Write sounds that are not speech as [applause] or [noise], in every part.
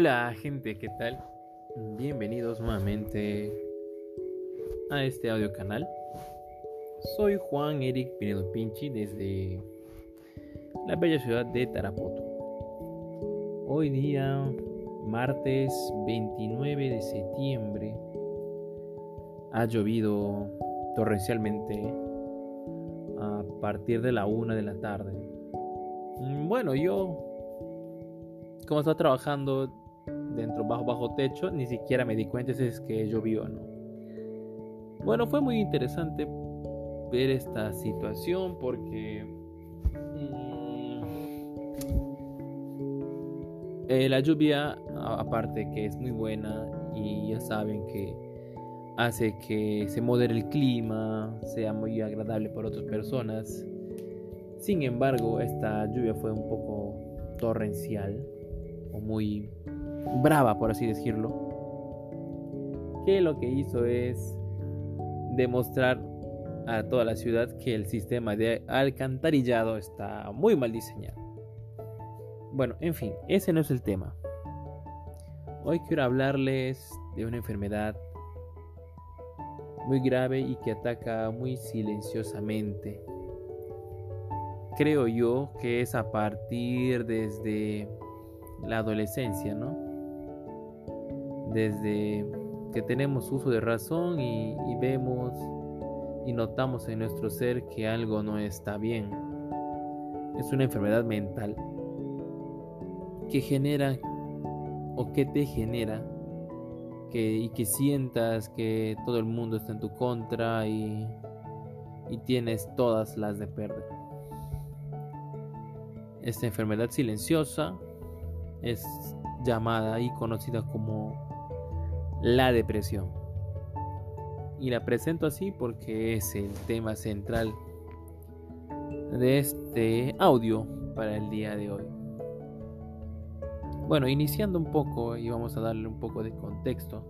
Hola gente, ¿qué tal? Bienvenidos nuevamente a este audio canal. Soy Juan Eric Pinedo Pinchi desde la bella ciudad de Tarapoto. Hoy día, martes 29 de septiembre, ha llovido torrencialmente a partir de la una de la tarde. Mm, bueno, yo como estaba trabajando dentro bajo bajo techo, ni siquiera me di cuenta si es que llovió o no. Bueno, fue muy interesante ver esta situación porque mm, eh, la lluvia, aparte que es muy buena y ya saben que hace que se modere el clima, sea muy agradable para otras personas. Sin embargo, esta lluvia fue un poco torrencial o muy brava, por así decirlo, que lo que hizo es demostrar a toda la ciudad que el sistema de alcantarillado está muy mal diseñado. Bueno, en fin, ese no es el tema. Hoy quiero hablarles de una enfermedad muy grave y que ataca muy silenciosamente. Creo yo que es a partir desde la adolescencia, ¿no? Desde que tenemos uso de razón y, vemos y notamos en nuestro ser que algo no está bien. Es una enfermedad mental que genera o que te genera que, y que sientas que todo el mundo está en tu contra y, y tienes todas las de perder. Esta enfermedad silenciosa es llamada y conocida como la depresión. Y la presento así porque es el tema central de este audio para el día de hoy. Bueno, iniciando un poco y vamos a darle un poco de contexto.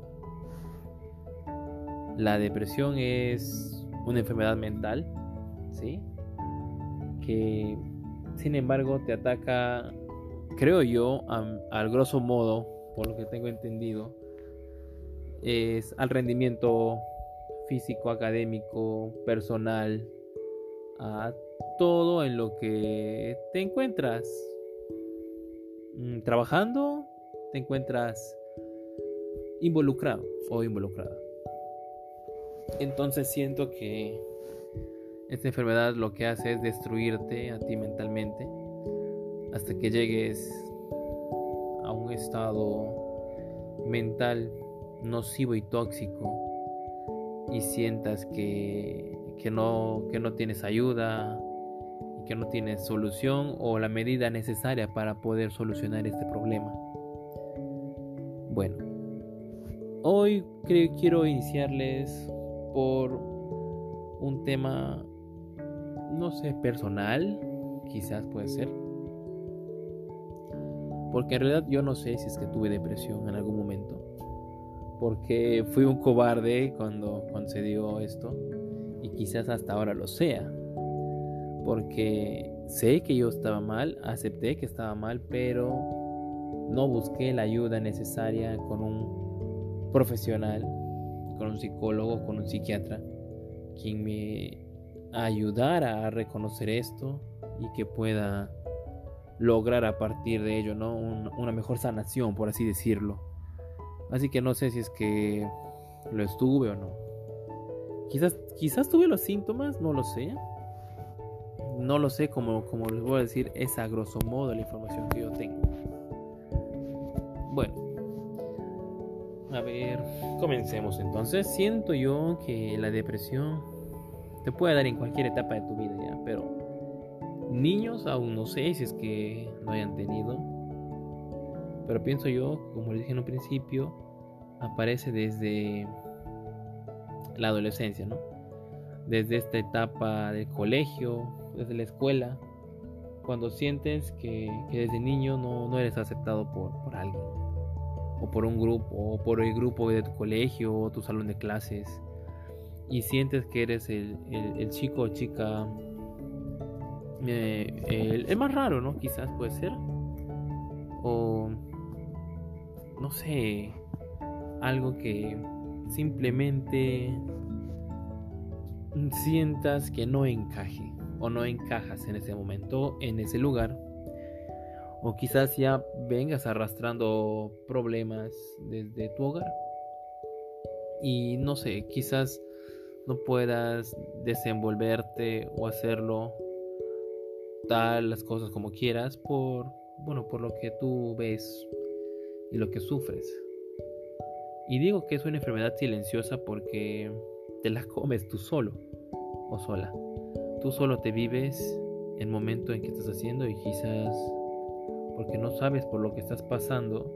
La depresión es una enfermedad mental, ¿sí? Que sin embargo te ataca creo yo, al grosso modo, por lo que tengo entendido, es al rendimiento físico, académico, personal, a todo en lo que te encuentras mm, trabajando, te encuentras involucrado o involucrada. Entonces siento que esta enfermedad lo que hace es destruirte a ti mentalmente hasta que llegues a un estado mental nocivo y tóxico y sientas que, no, que no tienes ayuda que no tienes solución o la medida necesaria para poder solucionar este problema. Bueno, hoy quiero iniciarles por un tema, no sé, personal, quizás puede ser porque en realidad yo no sé si es que tuve depresión en algún momento. Porque fui un cobarde cuando, cuando se dio esto. Y quizás hasta ahora lo sea. Porque sé que yo estaba mal, acepté que estaba mal, pero no busqué la ayuda necesaria con un profesional, con un psicólogo, con un psiquiatra, quien me ayudara a reconocer esto y que pueda lograr a partir de ello, ¿no? una mejor sanación, por así decirlo. Así que no sé si es que lo estuve o no. Quizás, quizás tuve los síntomas, no lo sé. No lo sé, como, como les voy a decir, es a grosso modo la información que yo tengo. Bueno, a ver, comencemos entonces. Siento yo que la depresión te puede dar en cualquier etapa de tu vida, ¿ya? Pero Niños aún no sé si es que no hayan tenido. Pero pienso yo, como les dije en un principio, aparece desde la adolescencia, ¿no? Desde esta etapa del colegio, desde la escuela, cuando sientes que, desde niño no, eres aceptado por, por, alguien, o por un grupo, o por el grupo de tu colegio, o tu salón de clases, y sientes que eres el, el chico o chica eh, el, más raro, ¿no? Quizás puede ser. O no sé, algo que simplemente sientas que no encaje o no encajas en ese momento, en ese lugar. O quizás ya vengas arrastrando problemas desde tu hogar. Y no sé, quizás no puedas desenvolverte o hacerlo tal las cosas como quieras por bueno, por lo que tú ves y lo que sufres. Y digo que es una enfermedad silenciosa porque te la comes tú solo o sola. Tú solo te vives el momento en que estás haciendo y quizás porque no sabes por lo que estás pasando,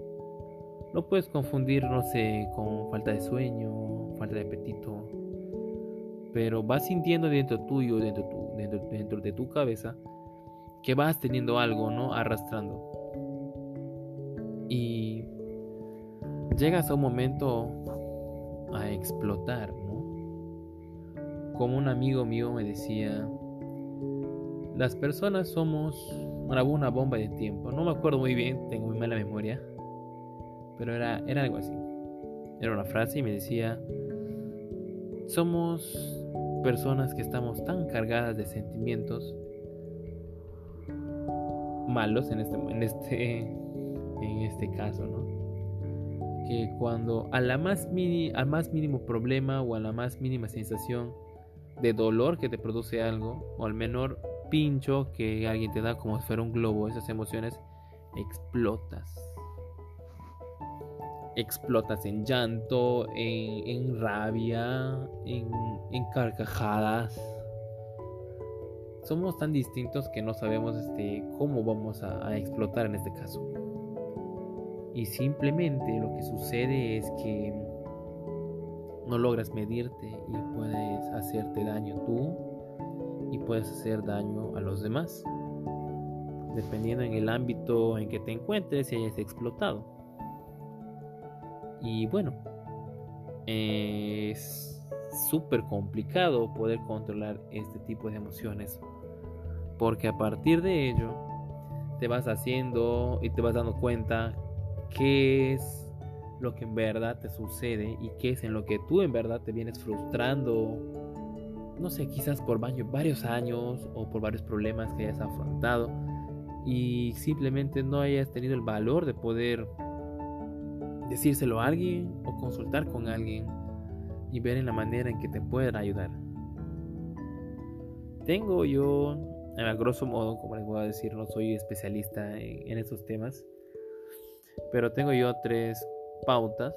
no puedes confundir, no sé, con falta de sueño, falta de apetito, pero vas sintiendo dentro tuyo, dentro, tu, dentro, dentro de tu cabeza, que vas teniendo algo, ¿no? Arrastrando. Y llegas a un momento a explotar, ¿no? Como un amigo mío me decía, las personas somos una bomba de tiempo. No me acuerdo muy bien, tengo muy mala memoria, pero era, era algo así. Era una frase y me decía, somos personas que estamos tan cargadas de sentimientos malos en este, en este, en este caso, ¿no? Que cuando a la más mini, al más mínimo problema o a la más mínima sensación de dolor que te produce algo, o al menor pincho que alguien te da como si fuera un globo, esas emociones, explotas. Explotas en llanto, en, rabia, en, carcajadas somos tan distintos que no sabemos este, cómo vamos a, explotar en este caso. Y simplemente lo que sucede es que no logras medirte y puedes hacerte daño tú y puedes hacer daño a los demás, dependiendo en el ámbito en que te encuentres y hayas explotado. Y bueno, es súper complicado poder controlar este tipo de emociones porque a partir de ello te vas haciendo y te vas dando cuenta qué es lo que en verdad te sucede y qué es en lo que tú en verdad te vienes frustrando, no sé, quizás por varios años o por varios problemas que hayas afrontado y simplemente no hayas tenido el valor de poder decírselo a alguien o consultar con alguien y ver en la manera en que te pueden ayudar. Tengo yo a grosso modo, como les voy a decir, no soy especialista en, estos temas, pero tengo yo tres pautas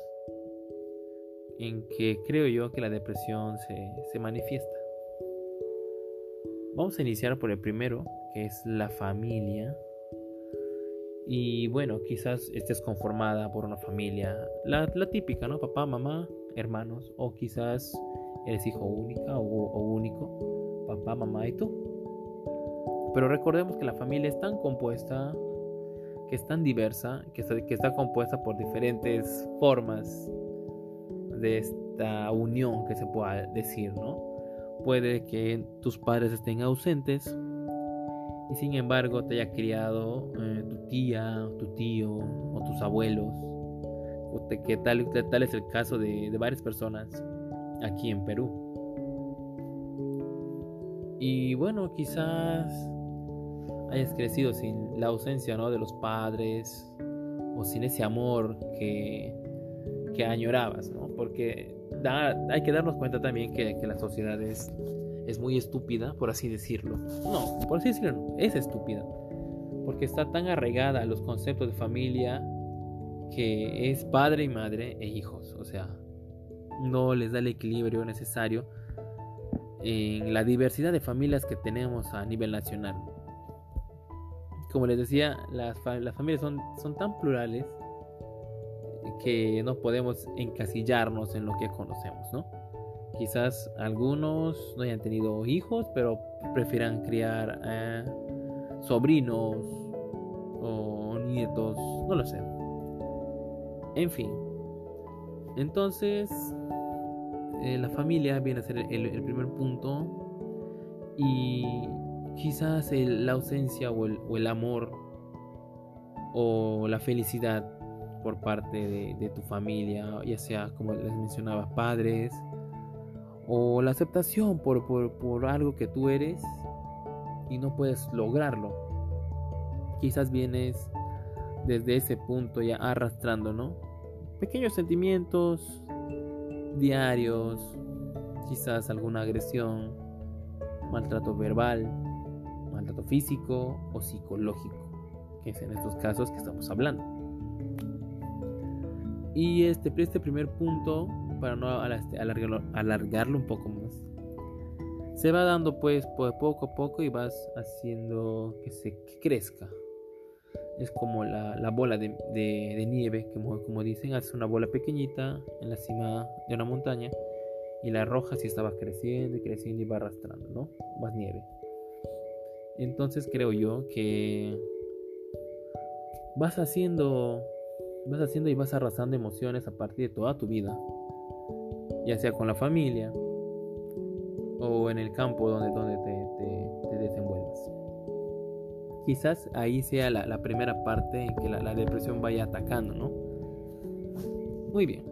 en que creo yo que la depresión se, se manifiesta. Vamos a iniciar por el primero, que es la familia. Y bueno, quizás estés conformada por una familia, la, típica, ¿no? Papá, mamá, hermanos, o quizás eres hijo única o, o único, papá, mamá y tú. Pero recordemos que la familia es tan compuesta, que es tan diversa, que está, compuesta por diferentes formas de esta unión que se pueda decir, ¿no? Puede que tus padres estén ausentes y sin embargo te haya criado eh, tu tía, tu tío o tus abuelos, que tal, es el caso de varias personas aquí en Perú. Y bueno, quizás hayas crecido sin la ausencia ¿no? de los padres o sin ese amor que, que añorabas, ¿no? porque hay que darnos cuenta también que, que, la sociedad es, es muy estúpida, por así decirlo. No, por así decirlo, es estúpida, porque está tan arraigada a los conceptos de familia que es padre y madre e hijos, o sea, no les da el equilibrio necesario en la diversidad de familias que tenemos a nivel nacional como les decía, las, familias son, son tan plurales que no podemos encasillarnos en lo que conocemos, ¿no? Quizás algunos no hayan tenido hijos, pero prefieran criar sobrinos o nietos, no lo sé. En fin, entonces eh, la familia viene a ser el primer punto y quizás la ausencia o el, amor o la felicidad por parte de, tu familia, ya sea como les mencionaba, padres, o la aceptación por, por, algo que tú eres y no puedes lograrlo. Quizás vienes desde ese punto ya arrastrando, ¿no? Pequeños sentimientos diarios, quizás alguna agresión, maltrato verbal, maltrato físico o psicológico, que es en estos casos que estamos hablando. Y este, este primer punto, para no alargarlo, alargarlo un poco más, se va dando pues poco a poco y vas haciendo que se crezca. Es como la, bola de, nieve, como, como dicen, haces una bola pequeñita en la cima de una montaña y la roja sí estaba creciendo y creciendo y va arrastrando, ¿no? Más nieve. Entonces creo yo que vas haciendo vas haciendo y vas arrasando emociones a partir de toda tu vida, ya sea con la familia o en el campo donde, donde te, desenvuelvas. Quizás ahí sea la, primera parte en que la, depresión vaya atacando, ¿no? Muy bien.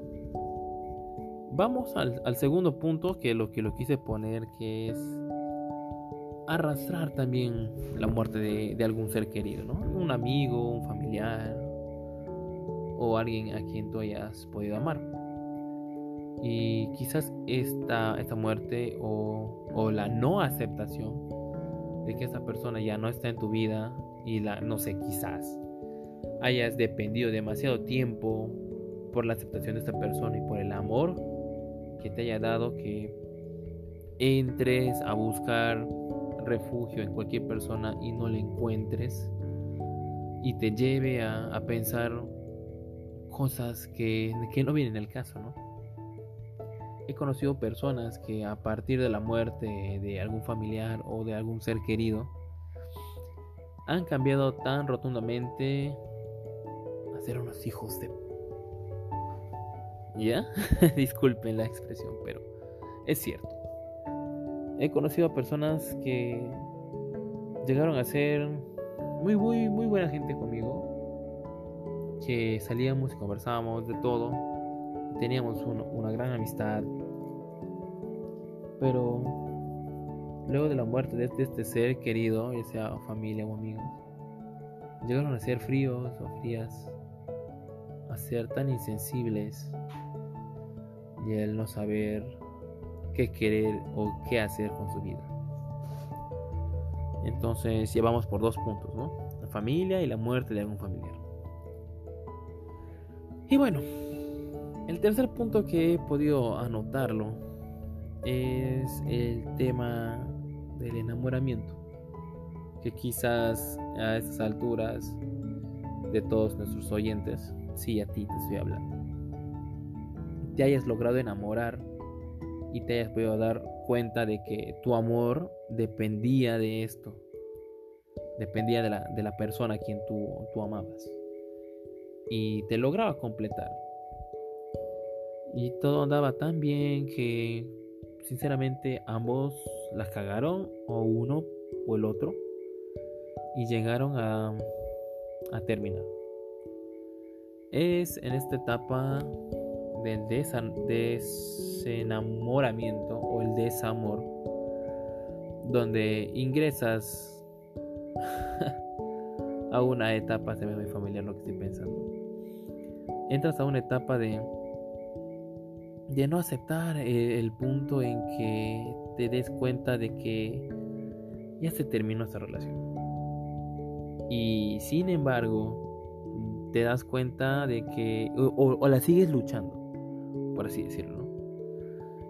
Vamos al, segundo punto que lo que lo quise poner, que es arrastrar también la muerte de, algún ser querido, ¿no? Un amigo, un familiar, o alguien a quien tú hayas podido amar. Y quizás esta, esta muerte o, la no aceptación de que esa persona ya no está en tu vida y la, no sé, quizás hayas dependido demasiado tiempo por la aceptación de esta persona y por el amor que te haya dado que entres a buscar refugio en cualquier persona y no le encuentres y te lleve a, pensar cosas que, no vienen al caso, ¿no? He conocido personas que a partir de la muerte de algún familiar o de algún ser querido han cambiado tan rotundamente a ser unos hijos de... ¿Ya? [laughs] Disculpen la expresión, pero es cierto. He conocido a personas que llegaron a ser muy, muy, muy buena gente conmigo que salíamos y conversábamos de todo, teníamos una gran amistad, pero luego de la muerte de este, ser querido, ya sea familia o amigos, llegaron a ser fríos o frías, a ser tan insensibles y el no saber qué querer o qué hacer con su vida. Entonces llevamos por dos puntos. La familia y la muerte de algún familiar. Y bueno, el tercer punto que he podido anotarlo es el tema del enamoramiento, que quizás a estas alturas de todos nuestros oyentes, sí a ti te estoy hablando, te hayas logrado enamorar y te hayas podido dar cuenta de que tu amor dependía de esto, dependía de la, de la persona a quien tú, tú amabas y te lograba completar. Y todo andaba tan bien que sinceramente ambos las cagaron o uno o el otro y llegaron a, a terminar. Es en esta etapa del desenamoramiento o el desamor donde ingresas [laughs] a una etapa, se ve muy familiar lo que estoy pensando entras a una etapa de, de no aceptar el, punto en que te des cuenta de que ya se terminó esta relación. Y sin embargo, te das cuenta de que, o, la sigues luchando, por así decirlo,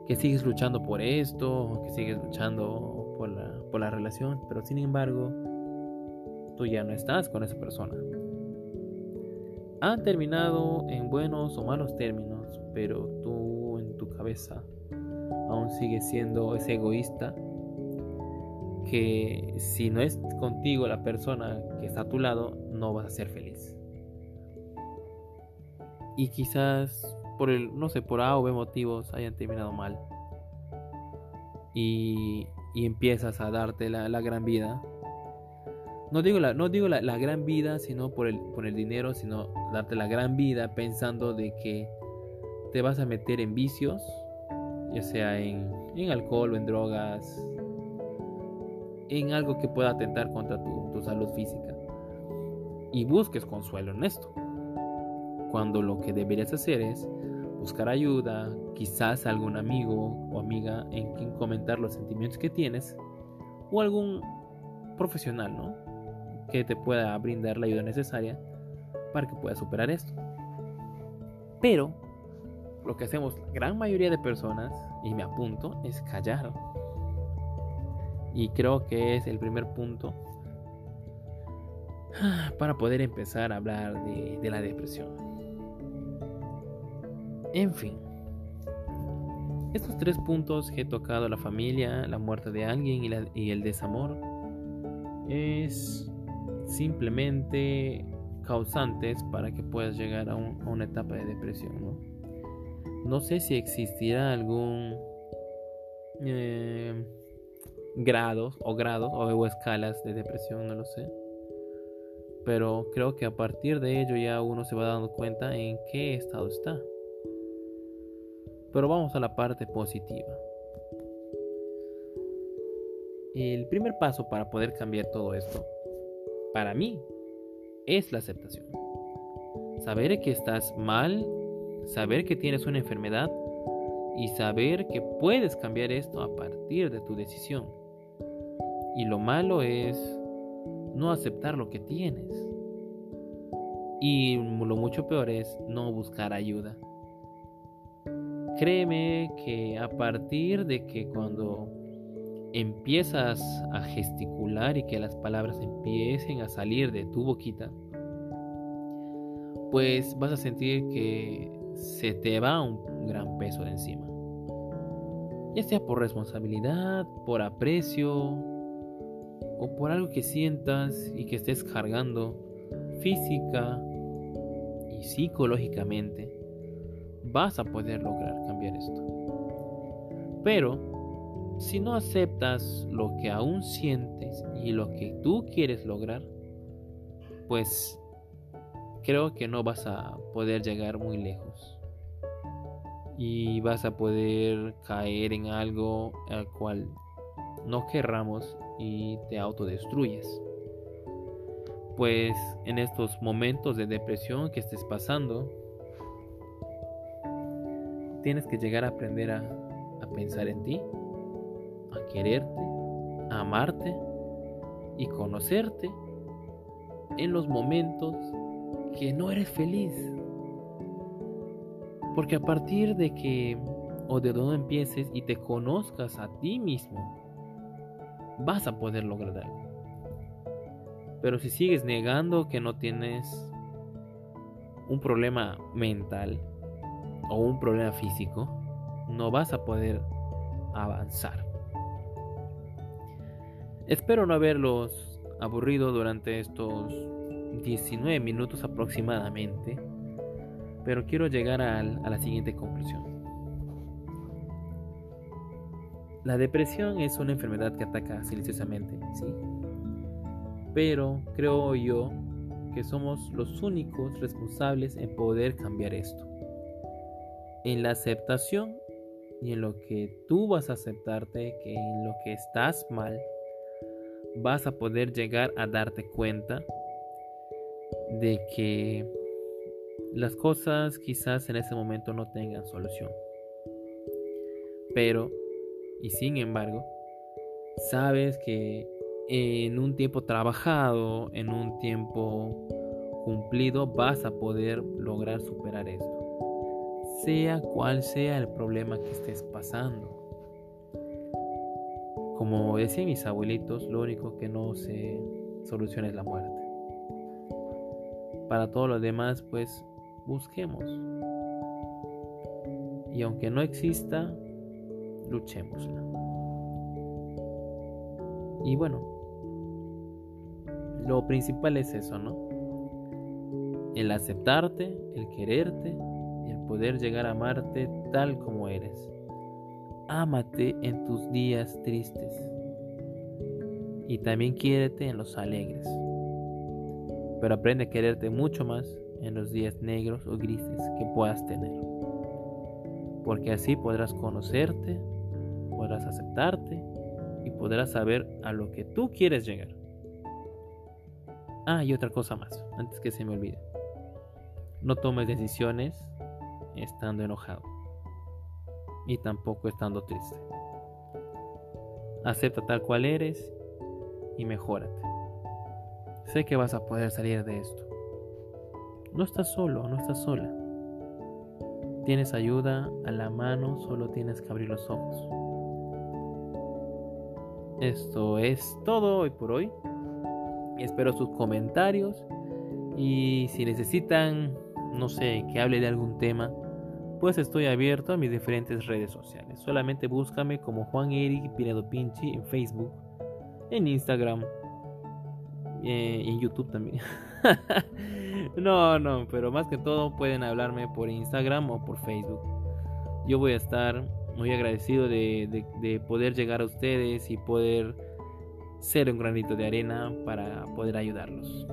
que sigues luchando por esto, que sigues luchando por la, por la relación, pero sin embargo, tú ya no estás con esa persona han terminado en buenos o malos términos, pero tú en tu cabeza aún sigues siendo ese egoísta que si no es contigo la persona que está a tu lado, no vas a ser feliz. Y quizás por el, no sé, por A o B motivos hayan terminado mal. Y, y empiezas a darte la, la gran vida. no digo la, no digo la, gran vida, sino por el, por el dinero, sino darte la gran vida pensando de que te vas a meter en vicios, ya sea en, en alcohol o en drogas, en algo que pueda atentar contra tu, tu salud física. Y busques consuelo en esto. Cuando lo que deberías hacer es buscar ayuda, quizás algún amigo o amiga en quien comentar los sentimientos que tienes, o algún profesional, ¿no? Que te pueda brindar la ayuda necesaria para que puedas superar esto. Pero lo que hacemos la gran mayoría de personas, y me apunto, es callar. Y creo que es el primer punto para poder empezar a hablar de, la depresión. En fin, estos tres puntos que he tocado, la familia, la muerte de alguien y, el desamor, es simplemente causantes para que puedas llegar a, una etapa de depresión. ¿no? sé si existirá algún eh, grados o grados o escalas de depresión, no lo sé pero creo que a partir de ello ya uno se va dando cuenta en qué estado está. Pero vamos a la parte positiva. El primer paso para poder cambiar todo esto, para mí, es la aceptación. Saber que estás mal, saber que tienes una enfermedad y saber que puedes cambiar esto a partir de tu decisión. Y lo malo es no aceptar lo que tienes. Y lo mucho peor es no buscar ayuda. Créeme que a partir de que cuando empiezas a gesticular y que las palabras empiecen a salir de tu boquita, pues vas a sentir que se te va un gran peso de encima. Ya sea por responsabilidad, por aprecio, o por algo que sientas y que estés cargando física y psicológicamente, vas a poder lograr cambiar esto. Pero si no aceptas lo que aún sientes y lo que tú quieres lograr, pues creo que no vas a poder llegar muy lejos. Y vas a poder caer en algo al cual no querramos y te autodestruyes. Pues en estos momentos de depresión que estés pasando, tienes que llegar a aprender a, pensar en ti, a quererte, a amarte y conocerte en los momentos que no eres feliz. Porque a partir de que o de donde empieces y te conozcas a ti mismo, vas a poder lograrlo. Pero si sigues negando que no tienes un problema mental o un problema físico, no vas a poder avanzar. Espero no haberlos aburrido durante estos 19 minutos aproximadamente, pero quiero llegar a la siguiente conclusión. La depresión es una enfermedad que ataca silenciosamente, sí. Pero creo yo que somos los únicos responsables en poder cambiar esto. En la aceptación y en lo que tú vas a aceptarte, que en lo que estás mal, vas a poder llegar a darte cuenta de que las cosas quizás en ese momento no tengan solución. Pero y sin embargo, sabes que en un tiempo trabajado, en un tiempo cumplido, vas a poder lograr superar esto. Sea cual sea el problema que estés pasando. Como decían mis abuelitos, lo único que no se soluciona es la muerte. Para todo lo demás, pues busquemos. Y aunque no exista, luchémosla. Y bueno, lo principal es eso, ¿no? El aceptarte, el quererte poder llegar a amarte tal como eres. Ámate en tus días tristes. Y también quiérete en los alegres. Pero aprende a quererte mucho más en los días negros o grises que puedas tener. Porque así podrás conocerte, podrás aceptarte y podrás saber a lo que tú quieres llegar. Ah, y otra cosa más, antes que se me olvide. No tomes decisiones estando enojado y tampoco estando triste. Acepta tal cual eres y mejórate. Sé que vas a poder salir de esto. No estás solo, no estás sola. Tienes ayuda a la mano, solo tienes que abrir los ojos. Esto es todo hoy por hoy. Espero sus comentarios y si necesitan, no sé, que hable de algún tema, pues estoy abierto a mis diferentes redes sociales. Solamente búscame como Juan Eric Pinedo Pinchi en Facebook, en Instagram, eh, en YouTube también. [laughs] no, no, pero más que todo pueden hablarme por Instagram o por Facebook. Yo voy a estar muy agradecido de, de poder llegar a ustedes y poder ser un granito de arena para poder ayudarlos.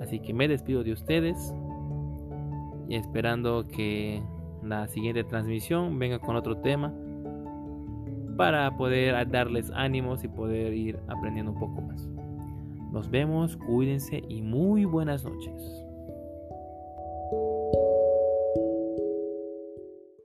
Así que me despido de ustedes y esperando que la siguiente transmisión venga con otro tema para poder darles ánimos y poder ir aprendiendo un poco más. Nos vemos, cuídense y muy buenas noches.